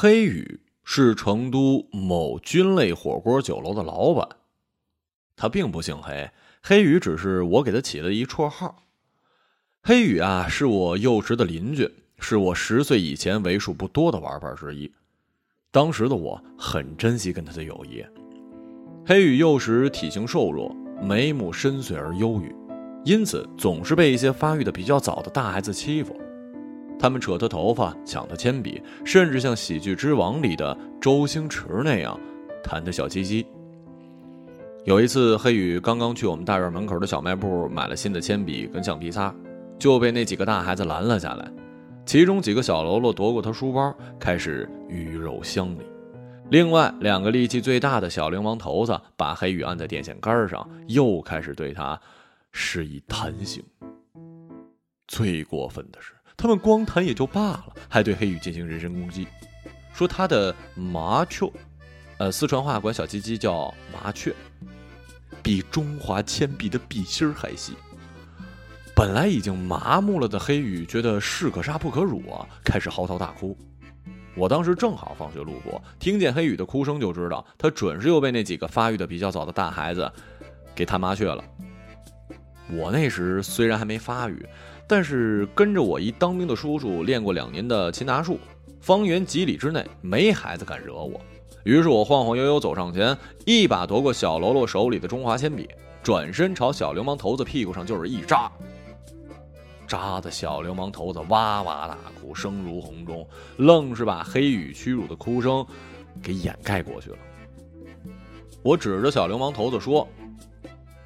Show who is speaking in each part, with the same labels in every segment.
Speaker 1: 黑羽是成都某军类火锅酒楼的老板，他并不姓黑，黑羽只是我给他起了一绰号。黑羽啊，是我幼时的邻居，是我十岁以前为数不多的玩伴之一。当时的我很珍惜跟他的友谊。黑羽幼时体型瘦弱，眉目深邃而忧郁，因此总是被一些发育的比较早的大孩子欺负。他们扯他头发，抢他铅笔，甚至像《喜剧之王》里的周星驰那样弹他小鸡鸡。有一次，黑羽刚刚去我们大院门口的小卖部买了新的铅笔跟橡皮擦，就被那几个大孩子拦了下来。其中几个小喽啰夺过他书包，开始鱼肉乡里；另外两个力气最大的小流氓头子把黑羽按在电线杆上，又开始对他施以弹刑。最过分的是。他们光谈也就罢了，还对黑羽进行人身攻击，说他的麻雀，呃，四川话管小鸡鸡叫麻雀，比中华铅笔的笔芯还细。本来已经麻木了的黑羽觉得士可杀不可辱啊，开始嚎啕大哭。我当时正好放学路过，听见黑羽的哭声，就知道他准是又被那几个发育的比较早的大孩子给弹麻雀了。我那时虽然还没发育。但是跟着我一当兵的叔叔练过两年的擒拿术，方圆几里之内没孩子敢惹我。于是我晃晃悠悠走上前，一把夺过小喽啰手里的中华铅笔，转身朝小流氓头子屁股上就是一扎，扎的小流氓头子哇哇大哭，声如洪钟，愣是把黑羽屈辱的哭声给掩盖过去了。我指着小流氓头子说：“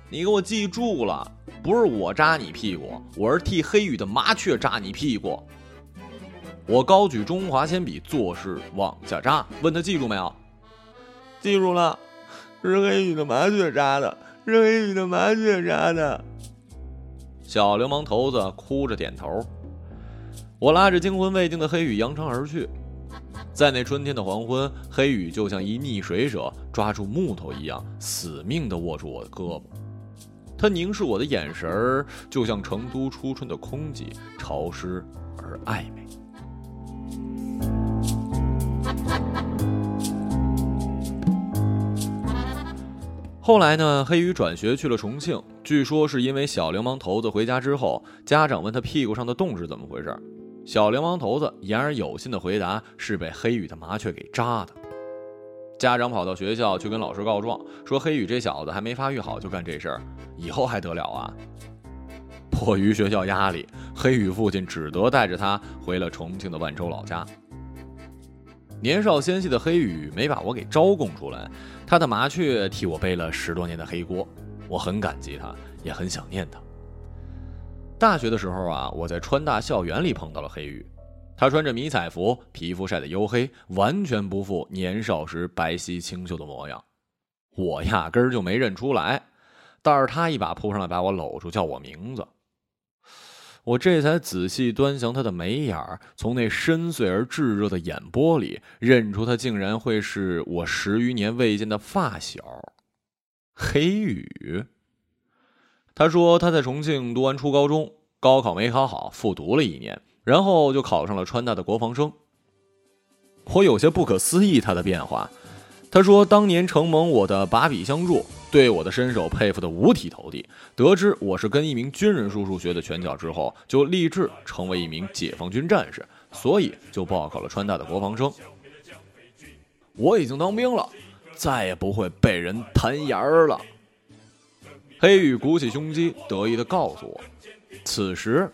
Speaker 1: 你给我记住了。”不是我扎你屁股，我是替黑羽的麻雀扎你屁股。我高举中华铅笔，做事往下扎，问他记住没有？
Speaker 2: 记住了，是黑羽的麻雀扎的，是黑羽的麻雀扎的。
Speaker 1: 小流氓头子哭着点头。我拉着惊魂未定的黑羽扬长而去。在那春天的黄昏，黑羽就像一溺水者抓住木头一样，死命地握住我的胳膊。他凝视我的眼神儿，就像成都初春的空气，潮湿而暧昧。后来呢？黑羽转学去了重庆，据说是因为小流氓头子回家之后，家长问他屁股上的洞是怎么回事，小流氓头子言而有信的回答是被黑羽的麻雀给扎的。家长跑到学校去跟老师告状，说黑羽这小子还没发育好就干这事儿，以后还得了啊！迫于学校压力，黑羽父亲只得带着他回了重庆的万州老家。年少纤细的黑羽没把我给招供出来，他的麻雀替我背了十多年的黑锅，我很感激他，也很想念他。大学的时候啊，我在川大校园里碰到了黑羽。他穿着迷彩服，皮肤晒得黝黑，完全不复年少时白皙清秀的模样。我压根儿就没认出来，但是他一把扑上来把我搂住，叫我名字。我这才仔细端详他的眉眼，从那深邃而炙热的眼波里，认出他竟然会是我十余年未见的发小黑羽。他说他在重庆读完初高中，高考没考好，复读了一年。然后就考上了川大的国防生。我有些不可思议他的变化。他说：“当年承蒙我的把笔相助，对我的身手佩服的五体投地。得知我是跟一名军人叔叔学的拳脚之后，就立志成为一名解放军战士，所以就报考了川大的国防生。我已经当兵了，再也不会被人弹牙儿了。”黑羽鼓起胸肌，得意地告诉我。此时。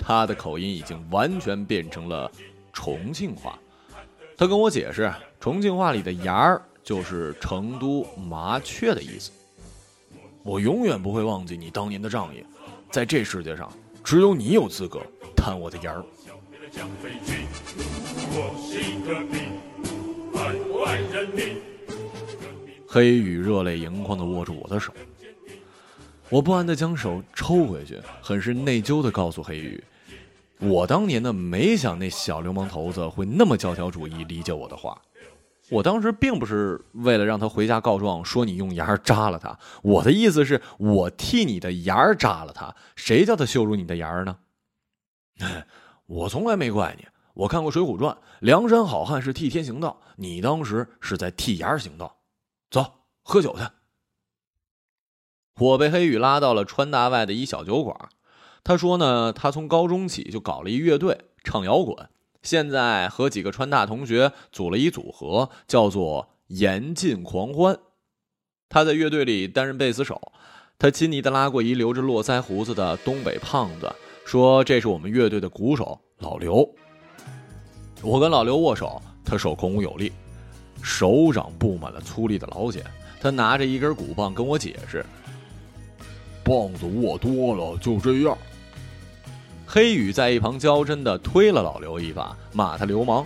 Speaker 1: 他的口音已经完全变成了重庆话。他跟我解释，重庆话里的“牙儿”就是成都麻雀的意思。我永远不会忘记你当年的仗义，在这世界上，只有你有资格弹我的牙儿。黑羽热泪盈眶地握住我的手，我不安地将手抽回去，很是内疚地告诉黑羽。我当年呢，没想那小流氓头子会那么教条主义，理解我的话。我当时并不是为了让他回家告状，说你用牙扎了他。我的意思是我替你的牙扎了他。谁叫他羞辱你的牙呢？我从来没怪你，我看过《水浒传》，梁山好汉是替天行道，你当时是在替牙行道。走，喝酒去。我被黑羽拉到了川大外的一小酒馆。他说呢，他从高中起就搞了一乐队，唱摇滚，现在和几个川大同学组了一组合，叫做“严禁狂欢”。他在乐队里担任贝斯手。他亲昵的拉过一留着络腮胡子的东北胖子，说：“这是我们乐队的鼓手老刘。”我跟老刘握手，他手孔武有力，手掌布满了粗粝的老茧。他拿着一根鼓棒跟我解释：“
Speaker 2: 棒子握多了就这样。”
Speaker 1: 黑羽在一旁娇嗔的推了老刘一把，骂他流氓。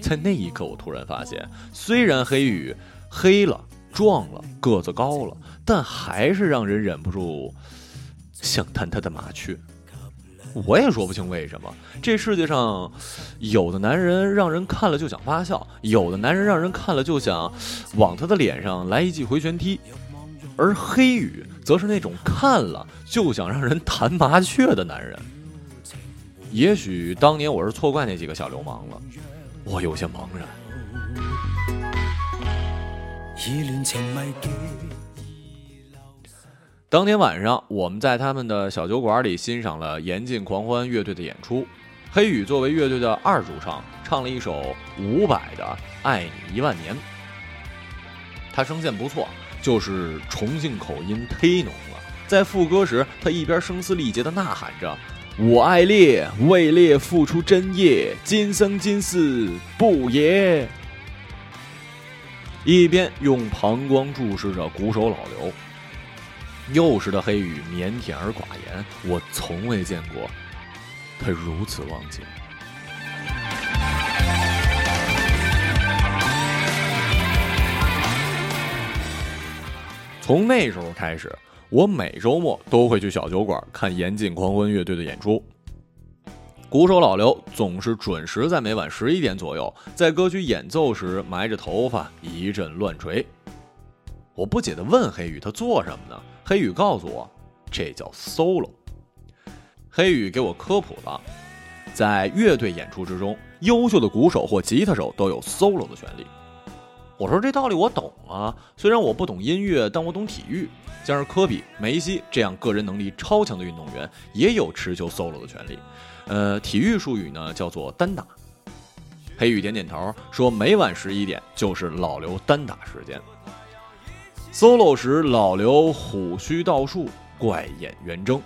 Speaker 1: 在那一刻，我突然发现，虽然黑羽黑了、壮了、个子高了。但还是让人忍不住想弹他的麻雀。我也说不清为什么，这世界上有的男人让人看了就想发笑，有的男人让人看了就想往他的脸上来一记回旋踢，而黑羽则是那种看了就想让人弹麻雀的男人。也许当年我是错怪那几个小流氓了，我有些茫然。当天晚上，我们在他们的小酒馆里欣赏了严禁狂欢乐队的演出。黑羽作为乐队的二主唱，唱了一首伍佰的《爱你一万年》。他声线不错，就是重庆口音忒浓了。在副歌时，他一边声嘶力竭地呐喊着：“我爱烈，为烈付出真业，今生今世不也。”一边用膀胱注视着鼓手老刘。幼时的黑羽腼腆而寡言，我从未见过他如此忘情。从那时候开始，我每周末都会去小酒馆看严禁狂欢乐队的演出。鼓手老刘总是准时在每晚十一点左右，在歌曲演奏时埋着头发一阵乱锤。我不解地问黑羽：“他做什么呢？”黑羽告诉我，这叫 solo。黑羽给我科普了，在乐队演出之中，优秀的鼓手或吉他手都有 solo 的权利。我说这道理我懂啊，虽然我不懂音乐，但我懂体育。像是科比、梅西这样个人能力超强的运动员，也有持球 solo 的权利。呃，体育术语呢叫做单打。黑羽点点头，说每晚十一点就是老刘单打时间。solo 时，老刘虎须倒竖，怪眼圆睁。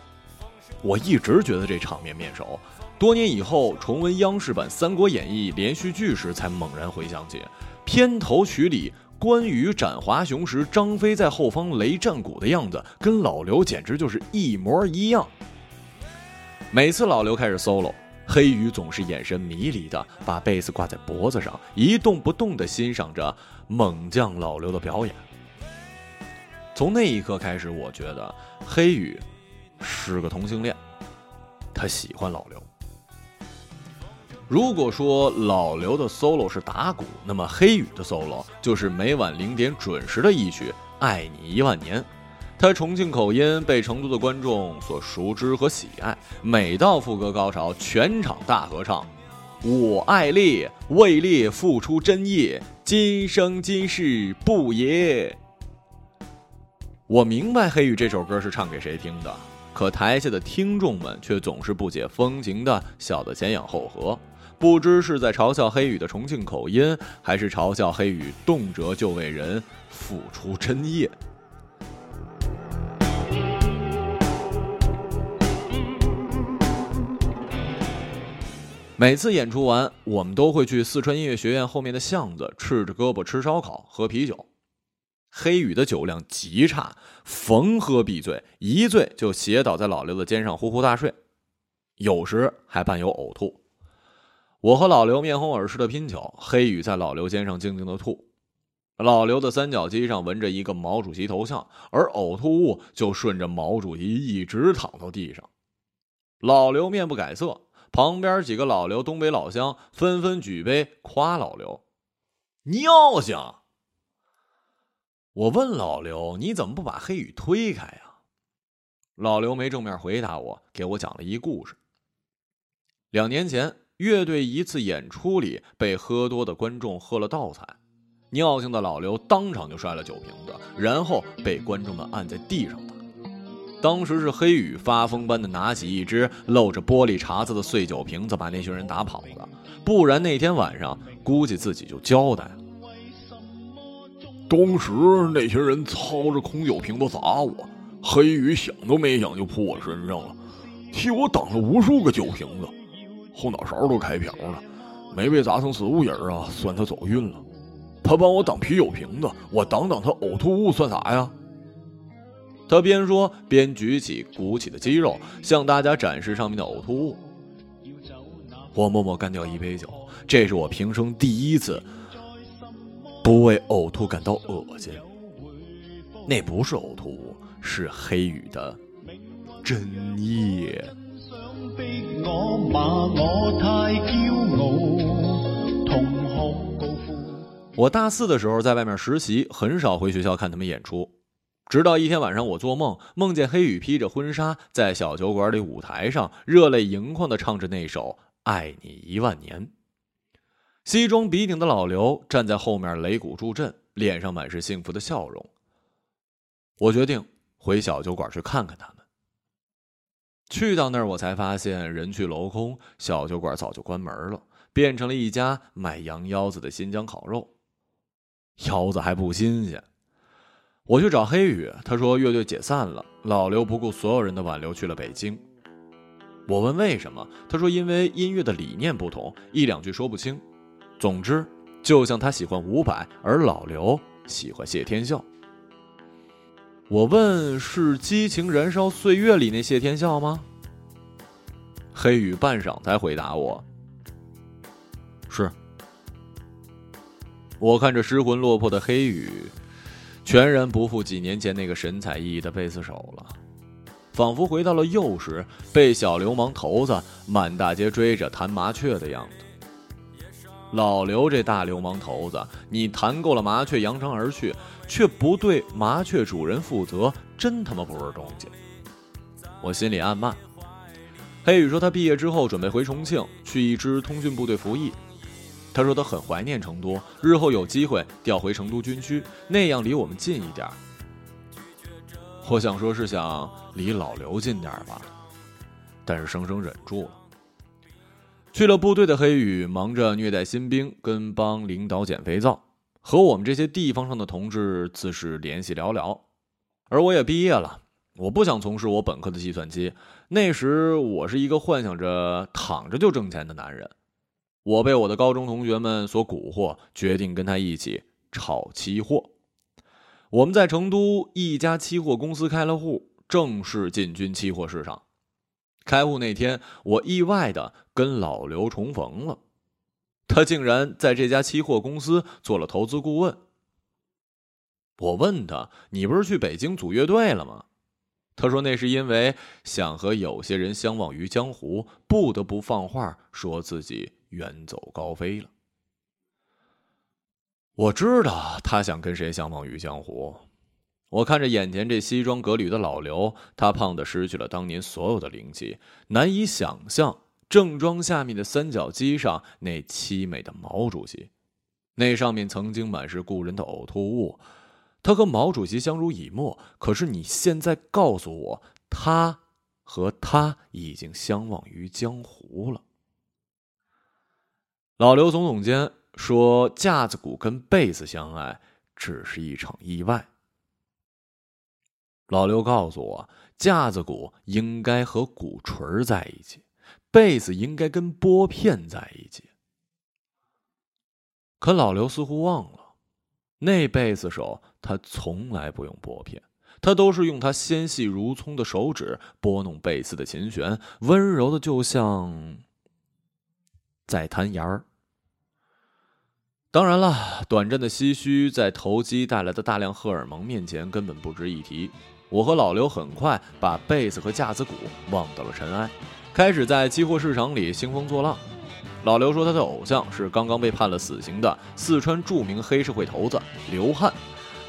Speaker 1: 我一直觉得这场面面熟，多年以后重温央视版《三国演义》连续剧时，才猛然回想起片头曲里关羽斩华雄时，张飞在后方擂战鼓的样子，跟老刘简直就是一模一样。每次老刘开始 solo，黑羽总是眼神迷离的把贝斯挂在脖子上，一动不动地欣赏着猛将老刘的表演。从那一刻开始，我觉得黑羽是个同性恋，他喜欢老刘。如果说老刘的 solo 是打鼓，那么黑羽的 solo 就是每晚零点准时的一曲《爱你一万年》。他重庆口音被成都的观众所熟知和喜爱，每到副歌高潮，全场大合唱：“我爱烈，为烈付出真业，今生今世不也。”我明白黑羽这首歌是唱给谁听的，可台下的听众们却总是不解风情的笑得前仰后合，不知是在嘲笑黑羽的重庆口音，还是嘲笑黑羽动辄就为人付出真业。每次演出完，我们都会去四川音乐学院后面的巷子，赤着胳膊吃烧烤、喝啤酒。黑羽的酒量极差，逢喝必醉，一醉就斜倒在老刘的肩上呼呼大睡，有时还伴有呕吐。我和老刘面红耳赤的拼酒，黑雨在老刘肩上静静的吐。老刘的三角肌上纹着一个毛主席头像，而呕吐物就顺着毛主席一直淌到地上。老刘面不改色，旁边几个老刘东北老乡纷纷举杯夸老刘：“尿性。”我问老刘：“你怎么不把黑雨推开呀？”老刘没正面回答我，给我讲了一故事。两年前，乐队一次演出里被喝多的观众喝了倒彩，尿性的老刘当场就摔了酒瓶子，然后被观众们按在地上打。当时是黑羽发疯般的拿起一只露着玻璃碴子的碎酒瓶子，把那群人打跑了。不然那天晚上估计自己就交代了。
Speaker 3: 当时那些人操着空酒瓶子砸我，黑羽想都没想就扑我身上了，替我挡了无数个酒瓶子，后脑勺都开瓢了，没被砸成植物人啊，算他走运了。他帮我挡啤酒瓶子，我挡挡他呕吐物算啥呀？
Speaker 1: 他边说边举起鼓起的肌肉，向大家展示上面的呕吐物。我默默干掉一杯酒，这是我平生第一次不为呕吐感到恶心。那不是呕吐物，是黑羽的真液。我大四的时候在外面实习，很少回学校看他们演出。直到一天晚上，我做梦梦见黑羽披着婚纱，在小酒馆里舞台上热泪盈眶的唱着那首《爱你一万年》。西装笔挺的老刘站在后面擂鼓助阵，脸上满是幸福的笑容。我决定回小酒馆去看看他们。去到那儿，我才发现人去楼空，小酒馆早就关门了，变成了一家卖羊腰子的新疆烤肉。腰子还不新鲜。我去找黑羽，他说乐队解散了。老刘不顾所有人的挽留去了北京。我问为什么，他说因为音乐的理念不同，一两句说不清。总之，就像他喜欢伍佰，而老刘喜欢谢天笑。我问是《激情燃烧岁月》里那谢天笑吗？黑羽半晌才回答我：“是。”我看着失魂落魄的黑羽。全然不复几年前那个神采奕奕的贝斯手了，仿佛回到了幼时被小流氓头子满大街追着弹麻雀的样子。老刘这大流氓头子，你谈够了麻雀扬长而去，却不对麻雀主人负责，真他妈不是东西！我心里暗骂。黑羽说他毕业之后准备回重庆去一支通讯部队服役。他说他很怀念成都，日后有机会调回成都军区，那样离我们近一点。我想说是想离老刘近点吧，但是生生忍住了。去了部队的黑羽忙着虐待新兵，跟帮领导捡肥皂，和我们这些地方上的同志自是联系寥寥。而我也毕业了，我不想从事我本科的计算机。那时我是一个幻想着躺着就挣钱的男人。我被我的高中同学们所蛊惑，决定跟他一起炒期货。我们在成都一家期货公司开了户，正式进军期货市场。开户那天，我意外的跟老刘重逢了，他竟然在这家期货公司做了投资顾问。我问他：“你不是去北京组乐队了吗？”他说：“那是因为想和有些人相忘于江湖，不得不放话说自己。”远走高飞了。我知道他想跟谁相忘于江湖。我看着眼前这西装革履的老刘，他胖的失去了当年所有的灵气，难以想象正装下面的三角肌上那凄美的毛主席，那上面曾经满是故人的呕吐物。他和毛主席相濡以沫，可是你现在告诉我，他和他已经相忘于江湖了。老刘耸耸肩说：“架子鼓跟贝斯相爱，只是一场意外。”老刘告诉我，架子鼓应该和鼓槌在一起，贝斯应该跟拨片在一起。可老刘似乎忘了，那贝斯手他从来不用拨片，他都是用他纤细如葱的手指拨弄贝斯的琴弦，温柔的就像在弹弦儿。当然了，短暂的唏嘘在投机带来的大量荷尔蒙面前根本不值一提。我和老刘很快把贝斯和架子鼓忘到了尘埃，开始在期货市场里兴风作浪。老刘说他的偶像是刚刚被判了死刑的四川著名黑社会头子刘汉，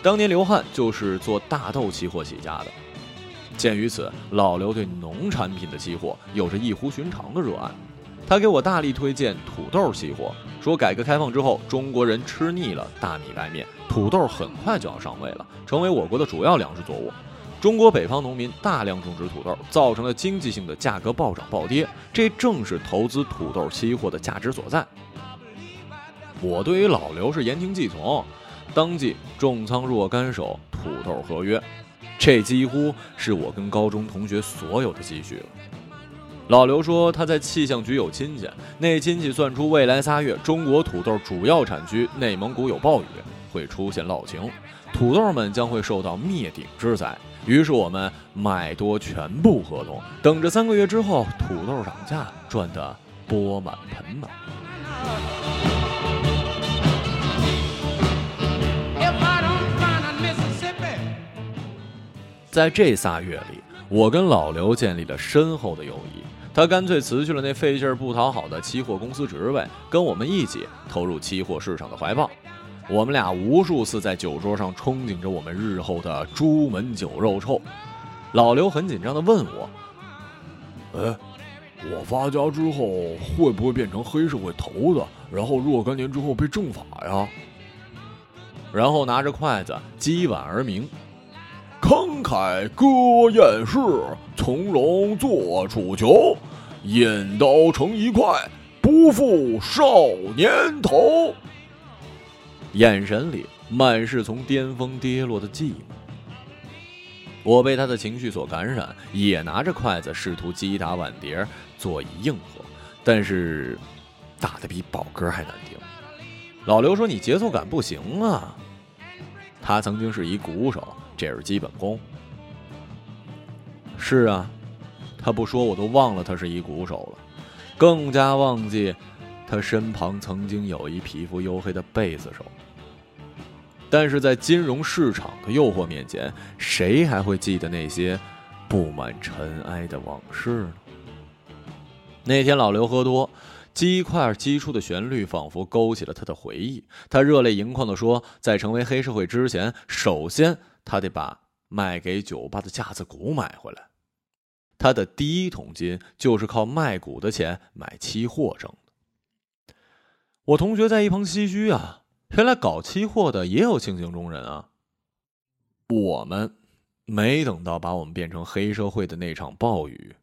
Speaker 1: 当年刘汉就是做大豆期货起家的。鉴于此，老刘对农产品的期货有着异乎寻常的热爱。他给我大力推荐土豆期货，说改革开放之后，中国人吃腻了大米白面，土豆很快就要上位了，成为我国的主要粮食作物。中国北方农民大量种植土豆，造成了经济性的价格暴涨暴跌，这正是投资土豆期货的价值所在。我对于老刘是言听计从，当即重仓若干手土豆合约，这几乎是我跟高中同学所有的积蓄了。老刘说他在气象局有亲戚，那亲戚算出未来仨月中国土豆主要产区内蒙古有暴雨，会出现涝情，土豆们将会受到灭顶之灾。于是我们买多全部合同，等着三个月之后土豆涨价，赚得钵满盆满。在这仨月里，我跟老刘建立了深厚的友谊。他干脆辞去了那费劲儿不讨好的期货公司职位，跟我们一起投入期货市场的怀抱。我们俩无数次在酒桌上憧憬着我们日后的朱门酒肉臭。老刘很紧张地问我：“
Speaker 3: 哎，我发家之后会不会变成黑社会头子，然后若干年之后被正法呀？”
Speaker 1: 然后拿着筷子击碗而鸣。
Speaker 3: 慷慨歌艳士，从容做楚囚，引刀成一块，不负少年头。
Speaker 1: 眼神里满是从巅峰跌落的寂寞。我被他的情绪所感染，也拿着筷子试图击打碗碟，做以应和，但是打的比宝哥还难听。老刘说：“你节奏感不行啊。”他曾经是一鼓手。这是基本功。是啊，他不说我都忘了他是一鼓手了，更加忘记他身旁曾经有一皮肤黝黑的贝斯手。但是在金融市场的诱惑面前，谁还会记得那些布满尘埃的往事呢？那天老刘喝多，鸡块击出的旋律仿佛勾起了他的回忆。他热泪盈眶地说：“在成为黑社会之前，首先……”他得把卖给酒吧的架子鼓买回来，他的第一桶金就是靠卖鼓的钱买期货挣的。我同学在一旁唏嘘啊，原来搞期货的也有性情中人啊。我们没等到把我们变成黑社会的那场暴雨。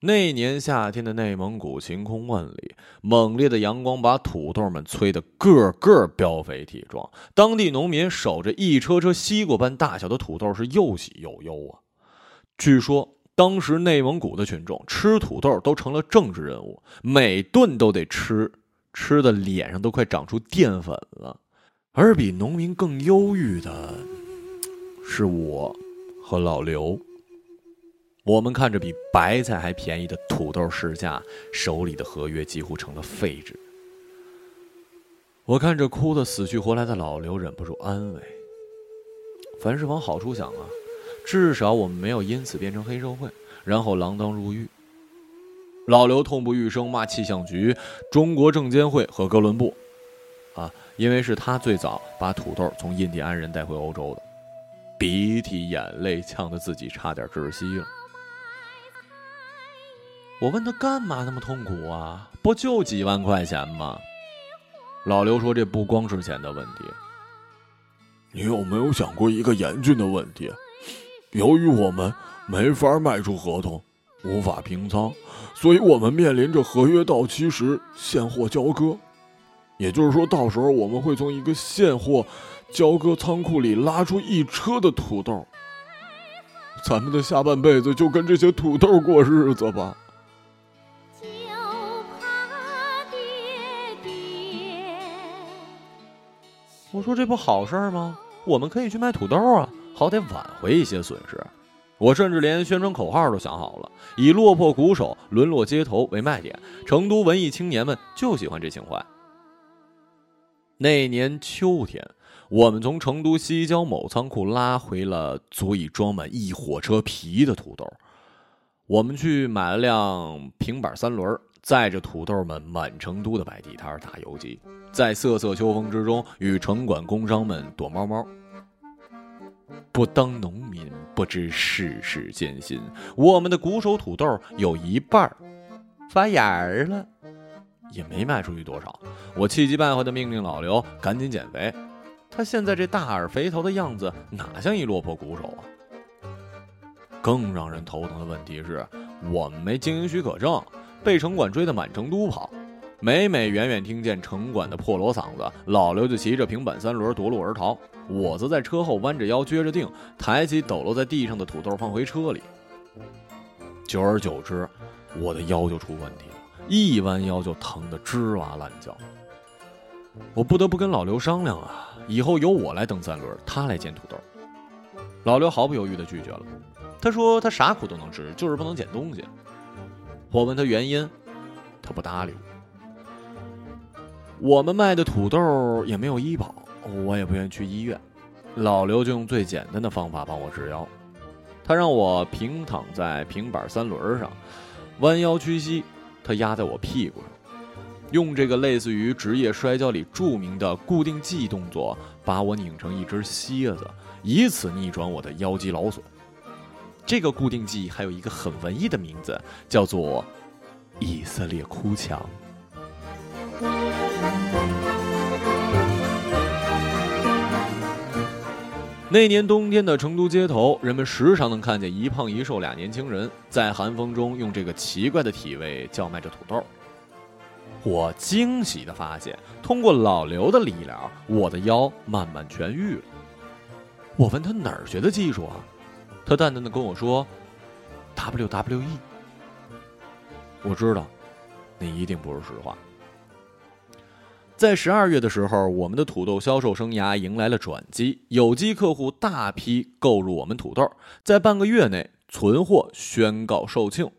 Speaker 1: 那年夏天的内蒙古晴空万里，猛烈的阳光把土豆们催得个个膘肥体壮。当地农民守着一车车西瓜般大小的土豆，是又喜又忧啊。据说当时内蒙古的群众吃土豆都成了政治任务，每顿都得吃，吃的脸上都快长出淀粉了。而比农民更忧郁的，是我和老刘。我们看着比白菜还便宜的土豆市价，手里的合约几乎成了废纸。我看着哭得死去活来的老刘，忍不住安慰：“凡事往好处想啊，至少我们没有因此变成黑社会，然后锒铛入狱。”老刘痛不欲生，骂气象局、中国证监会和哥伦布，啊，因为是他最早把土豆从印第安人带回欧洲的，鼻涕眼泪呛得自己差点窒息了。我问他干嘛那么痛苦啊？不就几万块钱吗？老刘说：“这不光是钱的问题。
Speaker 3: 你有没有想过一个严峻的问题？由于我们没法卖出合同，无法平仓，所以我们面临着合约到期时现货交割。也就是说，到时候我们会从一个现货交割仓库里拉出一车的土豆。咱们的下半辈子就跟这些土豆过日子吧。”
Speaker 1: 我说这不好事吗？我们可以去卖土豆啊，好歹挽回一些损失。我甚至连宣传口号都想好了，以落魄鼓手沦落街头为卖点，成都文艺青年们就喜欢这情怀。那年秋天，我们从成都西郊某仓库拉回了足以装满一火车皮的土豆。我们去买了辆平板三轮。载着土豆们满成都的摆地摊打游击，在瑟瑟秋风之中与城管工商们躲猫猫。不当农民不知世事艰辛，我们的鼓手土豆有一半发芽了。也没卖出去多少。我气急败坏的命令老刘赶紧减肥。他现在这大耳肥头的样子，哪像一落魄鼓手啊？更让人头疼的问题是，我们没经营许可证，被城管追得满成都跑。每每远远听见城管的破锣嗓子，老刘就骑着平板三轮夺路而逃，我则在车后弯着腰撅着腚，抬起抖落在地上的土豆放回车里。久而久之，我的腰就出问题了，一弯腰就疼得吱哇乱叫。我不得不跟老刘商量啊，以后由我来蹬三轮，他来捡土豆。老刘毫不犹豫地拒绝了，他说他啥苦都能吃，就是不能捡东西。我问他原因，他不搭理我。我们卖的土豆也没有医保，我也不愿意去医院。老刘就用最简单的方法帮我治腰，他让我平躺在平板三轮上，弯腰屈膝，他压在我屁股上。用这个类似于职业摔跤里著名的固定技动作，把我拧成一只蝎子，以此逆转我的腰肌劳损。这个固定技还有一个很文艺的名字，叫做“以色列哭墙”。那年冬天的成都街头，人们时常能看见一胖一瘦俩年轻人在寒风中用这个奇怪的体位叫卖着土豆。我惊喜地发现，通过老刘的理疗，我的腰慢慢痊愈了。我问他哪儿学的技术啊？他淡淡的跟我说：“WWE。”我知道，那一定不是实话。在十二月的时候，我们的土豆销售生涯迎来了转机，有机客户大批购入我们土豆，在半个月内存货宣告售罄。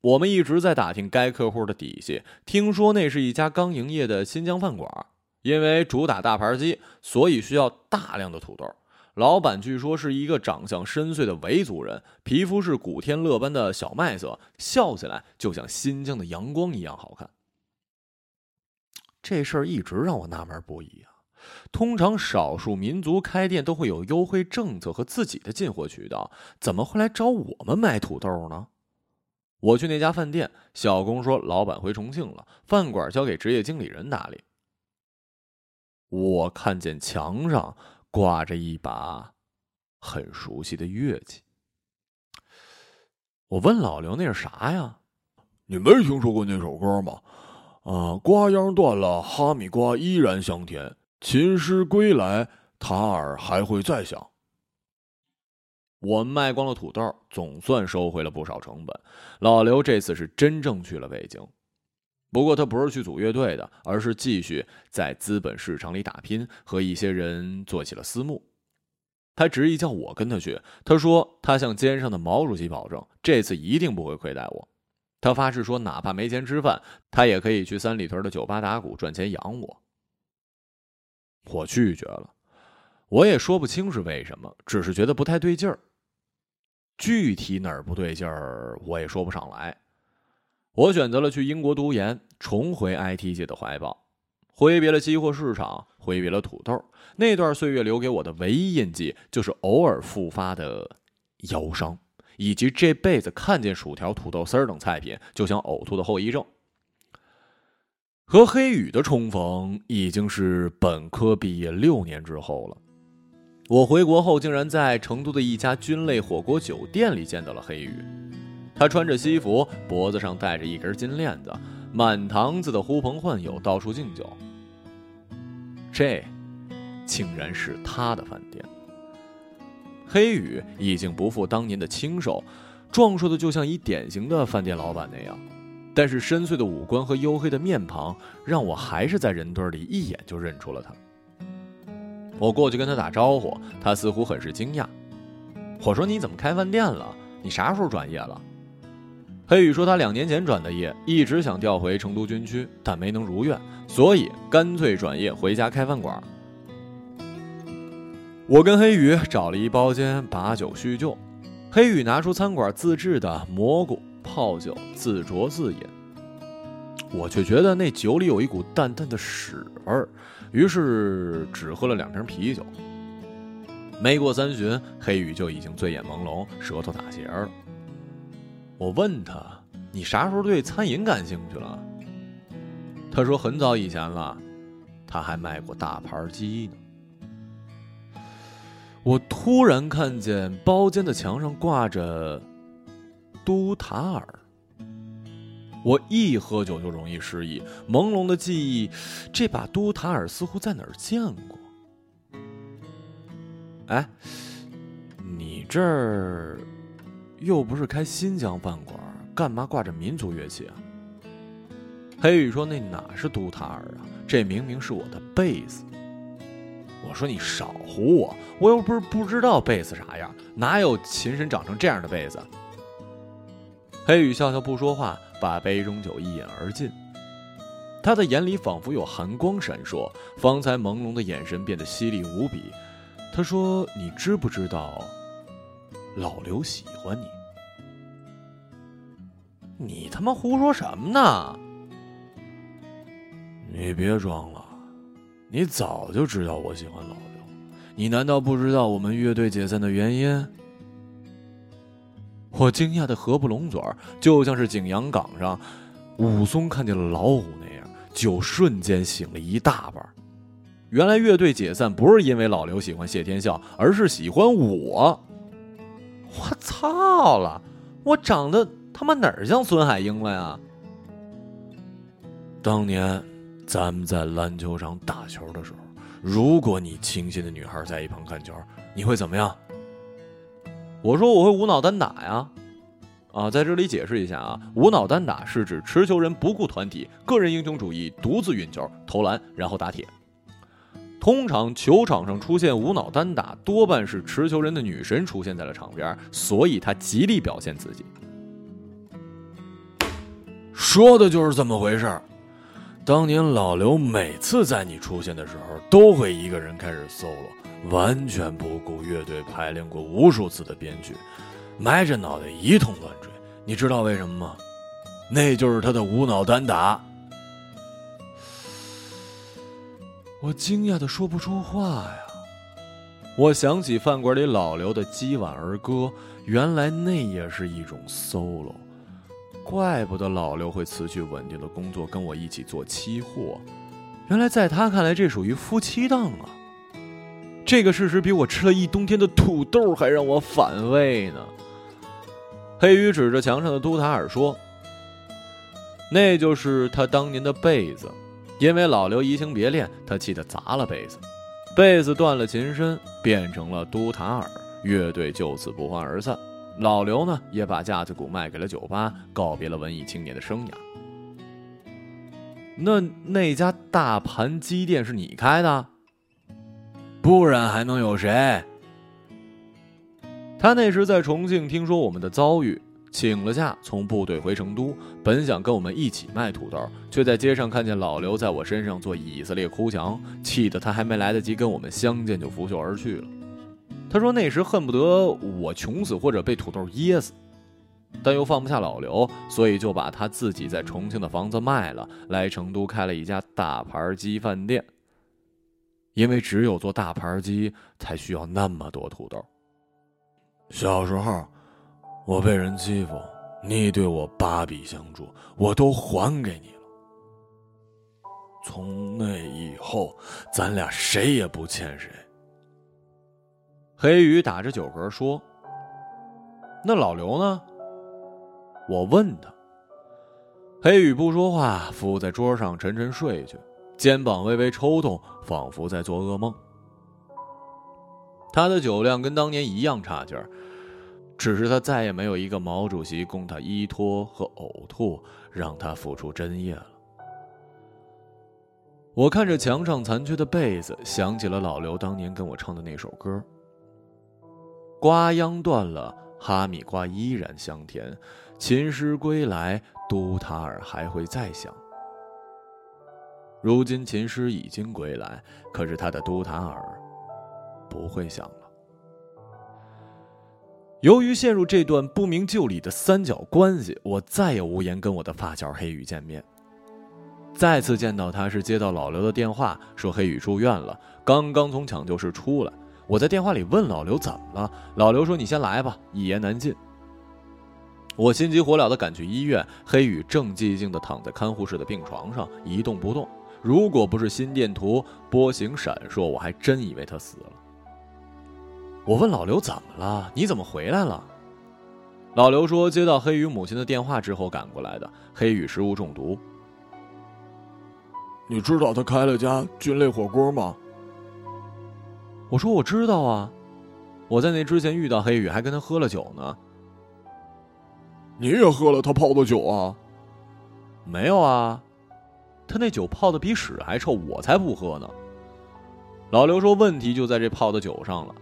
Speaker 1: 我们一直在打听该客户的底细，听说那是一家刚营业的新疆饭馆，因为主打大盘鸡，所以需要大量的土豆。老板据说是一个长相深邃的维族人，皮肤是古天乐般的小麦色，笑起来就像新疆的阳光一样好看。这事儿一直让我纳闷不已啊！通常少数民族开店都会有优惠政策和自己的进货渠道，怎么会来找我们买土豆呢？我去那家饭店，小工说老板回重庆了，饭馆交给职业经理人打理。我看见墙上挂着一把很熟悉的乐器，我问老刘那是啥呀？
Speaker 3: 你没听说过那首歌吗？啊，瓜秧断了，哈密瓜依然香甜。琴师归来，塔尔还会再响。
Speaker 1: 我们卖光了土豆，总算收回了不少成本。老刘这次是真正去了北京，不过他不是去组乐队的，而是继续在资本市场里打拼，和一些人做起了私募。他执意叫我跟他去，他说他向肩上的毛主席保证，这次一定不会亏待我。他发誓说，哪怕没钱吃饭，他也可以去三里屯的酒吧打鼓赚钱养我。我拒绝了，我也说不清是为什么，只是觉得不太对劲儿。具体哪儿不对劲儿，我也说不上来。我选择了去英国读研，重回 IT 界的怀抱，挥别了期货市场，挥别了土豆。那段岁月留给我的唯一印记，就是偶尔复发的腰伤，以及这辈子看见薯条、土豆丝儿等菜品就想呕吐的后遗症。和黑羽的重逢，已经是本科毕业六年之后了。我回国后，竟然在成都的一家菌类火锅酒店里见到了黑羽。他穿着西服，脖子上戴着一根金链子，满堂子的呼朋唤友到处敬酒。这，竟然是他的饭店。黑羽已经不复当年的清瘦，壮硕的就像一典型的饭店老板那样，但是深邃的五官和黝黑的面庞，让我还是在人堆里一眼就认出了他。我过去跟他打招呼，他似乎很是惊讶。我说：“你怎么开饭店了？你啥时候转业了？”黑羽说：“他两年前转的业，一直想调回成都军区，但没能如愿，所以干脆转业回家开饭馆。”我跟黑羽找了一包间，把酒叙旧。黑羽拿出餐馆自制的蘑菇泡酒，自酌自饮。我却觉得那酒里有一股淡淡的屎味儿。于是只喝了两瓶啤酒。没过三巡，黑羽就已经醉眼朦胧，舌头打结了。我问他：“你啥时候对餐饮感兴趣了？”他说很早以前了，他还卖过大盘鸡呢。我突然看见包间的墙上挂着都塔尔。我一喝酒就容易失忆，朦胧的记忆，这把都塔尔似乎在哪儿见过。哎，你这儿又不是开新疆饭馆，干嘛挂着民族乐器啊？黑羽说：“那哪是都塔尔啊？这明明是我的贝斯。”我说：“你少唬我，我又不是不知道贝斯啥样，哪有琴身长成这样的贝斯？”黑羽笑笑不说话，把杯中酒一饮而尽。他的眼里仿佛有寒光闪烁，方才朦胧的眼神变得犀利无比。他说：“你知不知道，老刘喜欢你？你他妈胡说什么呢？你别装了，你早就知道我喜欢老刘，你难道不知道我们乐队解散的原因？”我惊讶的合不拢嘴儿，就像是景阳冈上武松看见了老虎那样，酒瞬间醒了一大半。原来乐队解散不是因为老刘喜欢谢天笑，而是喜欢我。我操了！我长得他妈哪儿像孙海英了呀？当年咱们在篮球场打球的时候，如果你倾心的女孩在一旁看球，你会怎么样？我说我会无脑单打呀，啊，在这里解释一下啊，无脑单打是指持球人不顾团体、个人英雄主义，独自运球、投篮，然后打铁。通常球场上出现无脑单打，多半是持球人的女神出现在了场边，所以他极力表现自己。
Speaker 3: 说的就是这么回事儿。当年老刘每次在你出现的时候，都会一个人开始 solo。完全不顾乐队排练过无数次的编剧，埋着脑袋一通乱追。你知道为什么吗？那就是他的无脑单打。
Speaker 1: 我惊讶的说不出话呀。我想起饭馆里老刘的击碗儿歌，原来那也是一种 solo。怪不得老刘会辞去稳定的工作跟我一起做期货，原来在他看来这属于夫妻档啊。这个事实比我吃了一冬天的土豆还让我反胃呢。黑鱼指着墙上的都塔尔说：“那就是他当年的被子，因为老刘移情别恋，他气得砸了被子，被子断了琴身，变成了都塔尔，乐队就此不欢而散。老刘呢，也把架子鼓卖给了酒吧，告别了文艺青年的生涯。那那家大盘鸡店是你开的？”
Speaker 3: 不然还能有谁？
Speaker 1: 他那时在重庆听说我们的遭遇，请了假从部队回成都，本想跟我们一起卖土豆，却在街上看见老刘在我身上做以色列哭墙，气得他还没来得及跟我们相见就拂袖而去了。他说那时恨不得我穷死或者被土豆噎死，但又放不下老刘，所以就把他自己在重庆的房子卖了，来成都开了一家大盘鸡饭店。因为只有做大盘鸡才需要那么多土豆。
Speaker 3: 小时候，我被人欺负，你对我八比相助，我都还给你了。从那以后，咱俩谁也不欠谁。
Speaker 1: 黑鱼打着酒嗝说：“那老刘呢？”我问他。黑羽不说话，伏在桌上沉沉睡去。肩膀微微抽动，仿佛在做噩梦。他的酒量跟当年一样差劲儿，只是他再也没有一个毛主席供他依托和呕吐，让他付出真液了。我看着墙上残缺的被子，想起了老刘当年跟我唱的那首歌：“瓜秧断了，哈密瓜依然香甜，琴师归来，都塔尔还会再响。”如今琴师已经归来，可是他的都塔尔不会响了。由于陷入这段不明就里的三角关系，我再也无颜跟我的发小黑羽见面。再次见到他是接到老刘的电话，说黑羽住院了，刚刚从抢救室出来。我在电话里问老刘怎么了，老刘说：“你先来吧，一言难尽。”我心急火燎地赶去医院，黑羽正寂静地躺在看护室的病床上，一动不动。如果不是心电图波形闪烁，我还真以为他死了。我问老刘怎么了？你怎么回来了？老刘说接到黑羽母亲的电话之后赶过来的。黑羽食物中毒。
Speaker 3: 你知道他开了家菌类火锅吗？
Speaker 1: 我说我知道啊，我在那之前遇到黑羽，还跟他喝了酒呢。
Speaker 3: 你也喝了他泡的酒啊？
Speaker 1: 没有啊，他那酒泡的比屎还臭，我才不喝呢。老刘说问题就在这泡的酒上了。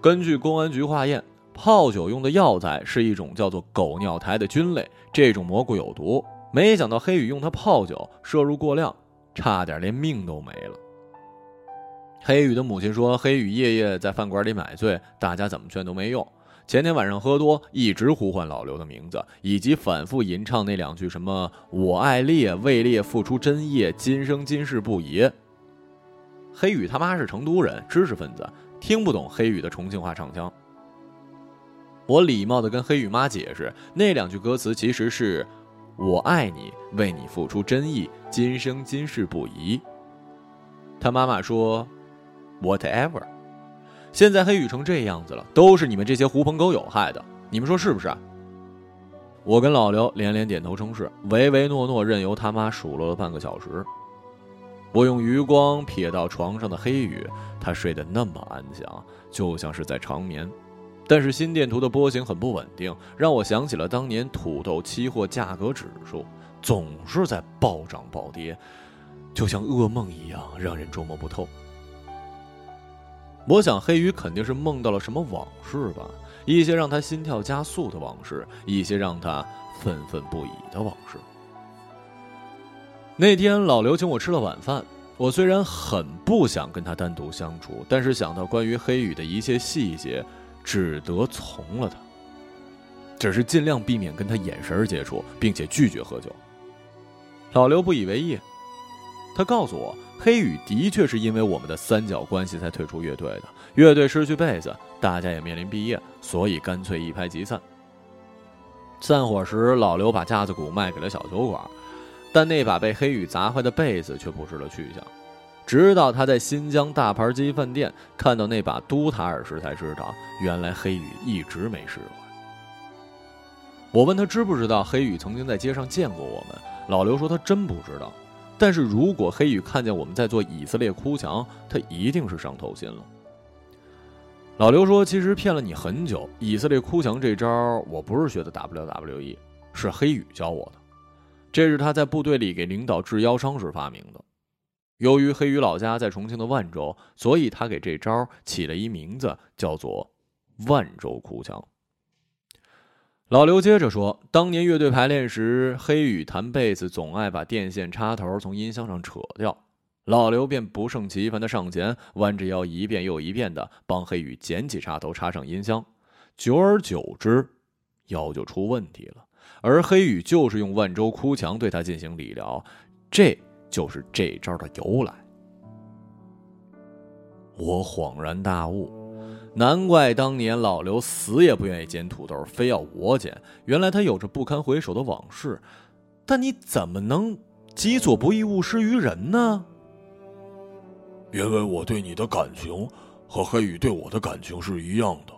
Speaker 1: 根据公安局化验，泡酒用的药材是一种叫做狗尿苔的菌类，这种蘑菇有毒。没想到黑羽用它泡酒，摄入过量，差点连命都没了。黑羽的母亲说，黑羽夜夜在饭馆里买醉，大家怎么劝都没用。前天晚上喝多，一直呼唤老刘的名字，以及反复吟唱那两句什么“我爱烈，为烈付出真业，今生今世不移”。黑羽他妈是成都人，知识分子，听不懂黑羽的重庆话唱腔。我礼貌地跟黑羽妈解释，那两句歌词其实是“我爱你，为你付出真意，今生今世不移”。他妈妈说：“Whatever。”现在黑羽成这样子了，都是你们这些狐朋狗友害的，你们说是不是？我跟老刘连连点头称是，唯唯诺诺，任由他妈数落了半个小时。我用余光瞥到床上的黑羽，他睡得那么安详，就像是在长眠。但是心电图的波形很不稳定，让我想起了当年土豆期货价格指数，总是在暴涨暴跌，就像噩梦一样，让人捉摸不透。我想黑鱼肯定是梦到了什么往事吧，一些让他心跳加速的往事，一些让他愤愤不已的往事。那天老刘请我吃了晚饭，我虽然很不想跟他单独相处，但是想到关于黑羽的一切细节，只得从了他。只是尽量避免跟他眼神接触，并且拒绝喝酒。老刘不以为意，他告诉我。黑羽的确是因为我们的三角关系才退出乐队的，乐队失去贝斯，大家也面临毕业，所以干脆一拍即散。散伙时，老刘把架子鼓卖给了小酒馆，但那把被黑羽砸坏的贝斯却不知了去向。直到他在新疆大盘鸡饭店看到那把都塔尔时，才知道原来黑羽一直没释怀。我问他知不知道黑羽曾经在街上见过我们，老刘说他真不知道。但是如果黑羽看见我们在做以色列哭墙，他一定是伤透心了。老刘说：“其实骗了你很久，以色列哭墙这招我不是学的 WWE，是黑羽教我的。这是他在部队里给领导治腰伤时发明的。由于黑羽老家在重庆的万州，所以他给这招起了一名字，叫做万州哭墙。”老刘接着说：“当年乐队排练时，黑羽弹贝斯总爱把电线插头从音箱上扯掉，老刘便不胜其烦地上前，弯着腰一遍又一遍地帮黑羽捡起插头插上音箱。久而久之，腰就出问题了。而黑羽就是用万州哭墙对他进行理疗，这就是这招的由来。”我恍然大悟。难怪当年老刘死也不愿意捡土豆，非要我捡。原来他有着不堪回首的往事。但你怎么能己所不欲，勿施于人呢？
Speaker 3: 因为我对你的感情和黑羽对我的感情是一样的。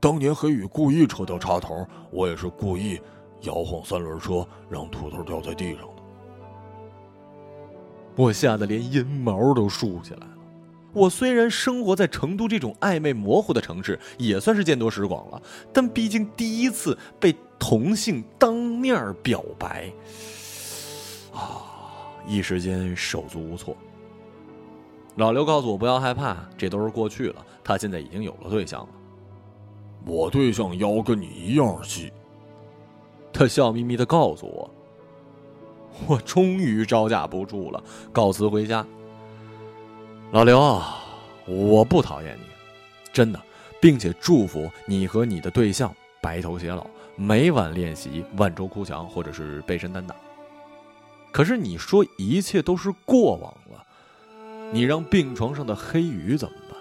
Speaker 3: 当年黑羽故意扯掉插头，我也是故意摇晃三轮车，让土豆掉在地上的。
Speaker 1: 我吓得连阴毛都竖起来。我虽然生活在成都这种暧昧模糊的城市，也算是见多识广了，但毕竟第一次被同性当面表白，啊，一时间手足无措。老刘告诉我不要害怕，这都是过去了。他现在已经有了对象了。
Speaker 3: 我对象腰跟你一样细。
Speaker 1: 他笑眯眯的告诉我。我终于招架不住了，告辞回家。老刘，我不讨厌你，真的，并且祝福你和你的对象白头偕老，每晚练习万州哭墙或者是背身单打。可是你说一切都是过往了，你让病床上的黑鱼怎么办？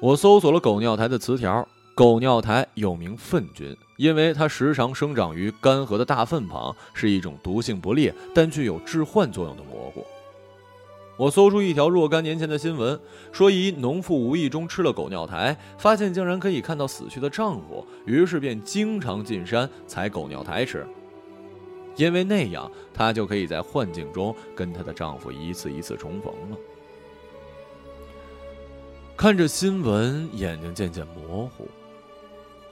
Speaker 1: 我搜索了狗尿台的词条，狗尿苔又名粪菌，因为它时常生长于干涸的大粪旁，是一种毒性不烈但具有致幻作用的蘑菇。我搜出一条若干年前的新闻，说一农妇无意中吃了狗尿苔，发现竟然可以看到死去的丈夫，于是便经常进山采狗尿苔吃，因为那样她就可以在幻境中跟她的丈夫一次一次重逢了。看着新闻，眼睛渐渐模糊。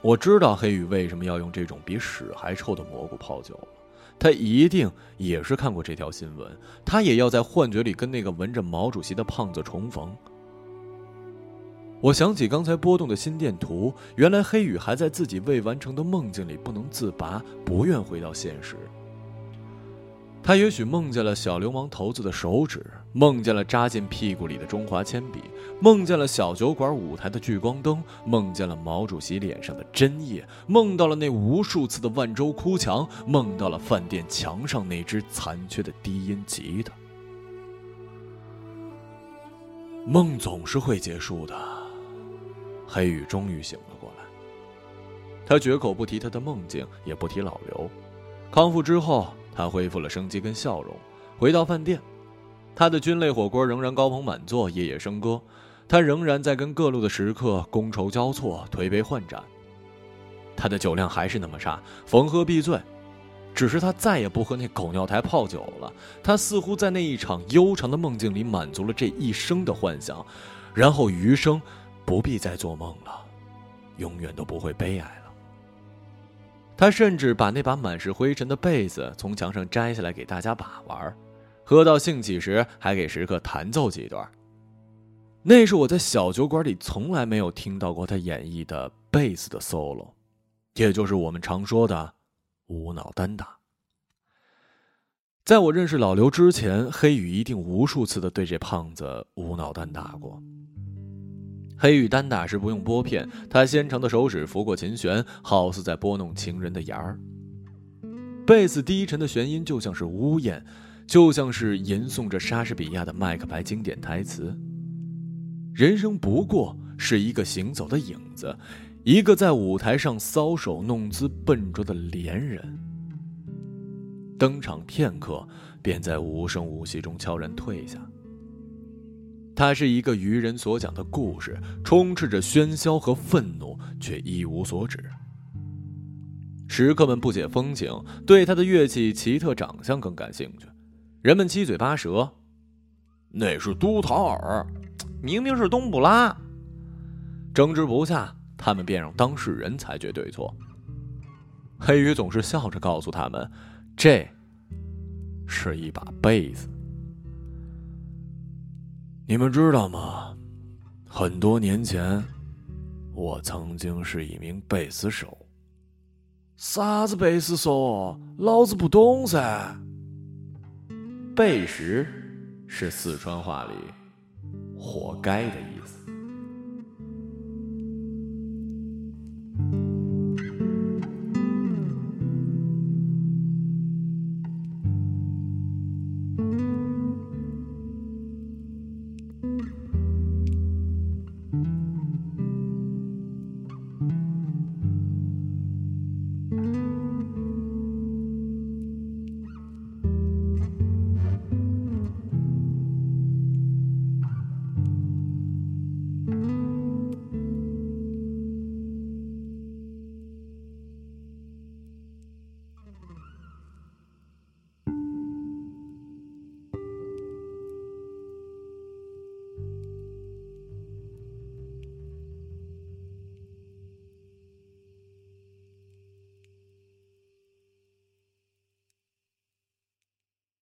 Speaker 1: 我知道黑羽为什么要用这种比屎还臭的蘑菇泡酒了，他一定也是看过这条新闻，他也要在幻觉里跟那个闻着毛主席的胖子重逢。我想起刚才波动的心电图，原来黑羽还在自己未完成的梦境里不能自拔，不愿回到现实。他也许梦见了小流氓头子的手指，梦见了扎进屁股里的中华铅笔，梦见了小酒馆舞台的聚光灯，梦见了毛主席脸上的针叶，梦到了那无数次的万州哭墙，梦到了饭店墙上那只残缺的低音吉他。梦总是会结束的。黑羽终于醒了过来，他绝口不提他的梦境，也不提老刘。康复之后。他恢复了生机跟笑容，回到饭店，他的军类火锅仍然高朋满座，夜夜笙歌。他仍然在跟各路的食客觥筹交错，推杯换盏。他的酒量还是那么差，逢喝必醉。只是他再也不喝那狗尿台泡酒了。他似乎在那一场悠长的梦境里满足了这一生的幻想，然后余生不必再做梦了，永远都不会悲哀了。他甚至把那把满是灰尘的被子从墙上摘下来给大家把玩，喝到兴起时还给食客弹奏几段。那是我在小酒馆里从来没有听到过他演绎的贝斯的 solo，也就是我们常说的无脑单打。在我认识老刘之前，黑羽一定无数次的对这胖子无脑单打过。黑羽单打时不用拨片，他纤长的手指拂过琴弦，好似在拨弄情人的牙儿。贝斯低沉的弦音就像是呜咽，就像是吟诵着莎士比亚的《麦克白》经典台词。人生不过是一个行走的影子，一个在舞台上搔首弄姿、笨拙的怜人。登场片刻，便在无声无息中悄然退下。它是一个愚人所讲的故事，充斥着喧嚣和愤怒，却一无所指。食客们不解风情，对他的乐器奇特长相更感兴趣。人们七嘴八舌：“
Speaker 3: 那是都塔尔，
Speaker 2: 明明是东布拉。”
Speaker 1: 争执不下，他们便让当事人裁决对错。黑鱼总是笑着告诉他们：“这是一把贝斯。”你们知道吗？很多年前，我曾经是一名贝斯手。
Speaker 2: 啥子贝斯手？老子不懂噻。
Speaker 1: 背时是四川话里“活该”的意思。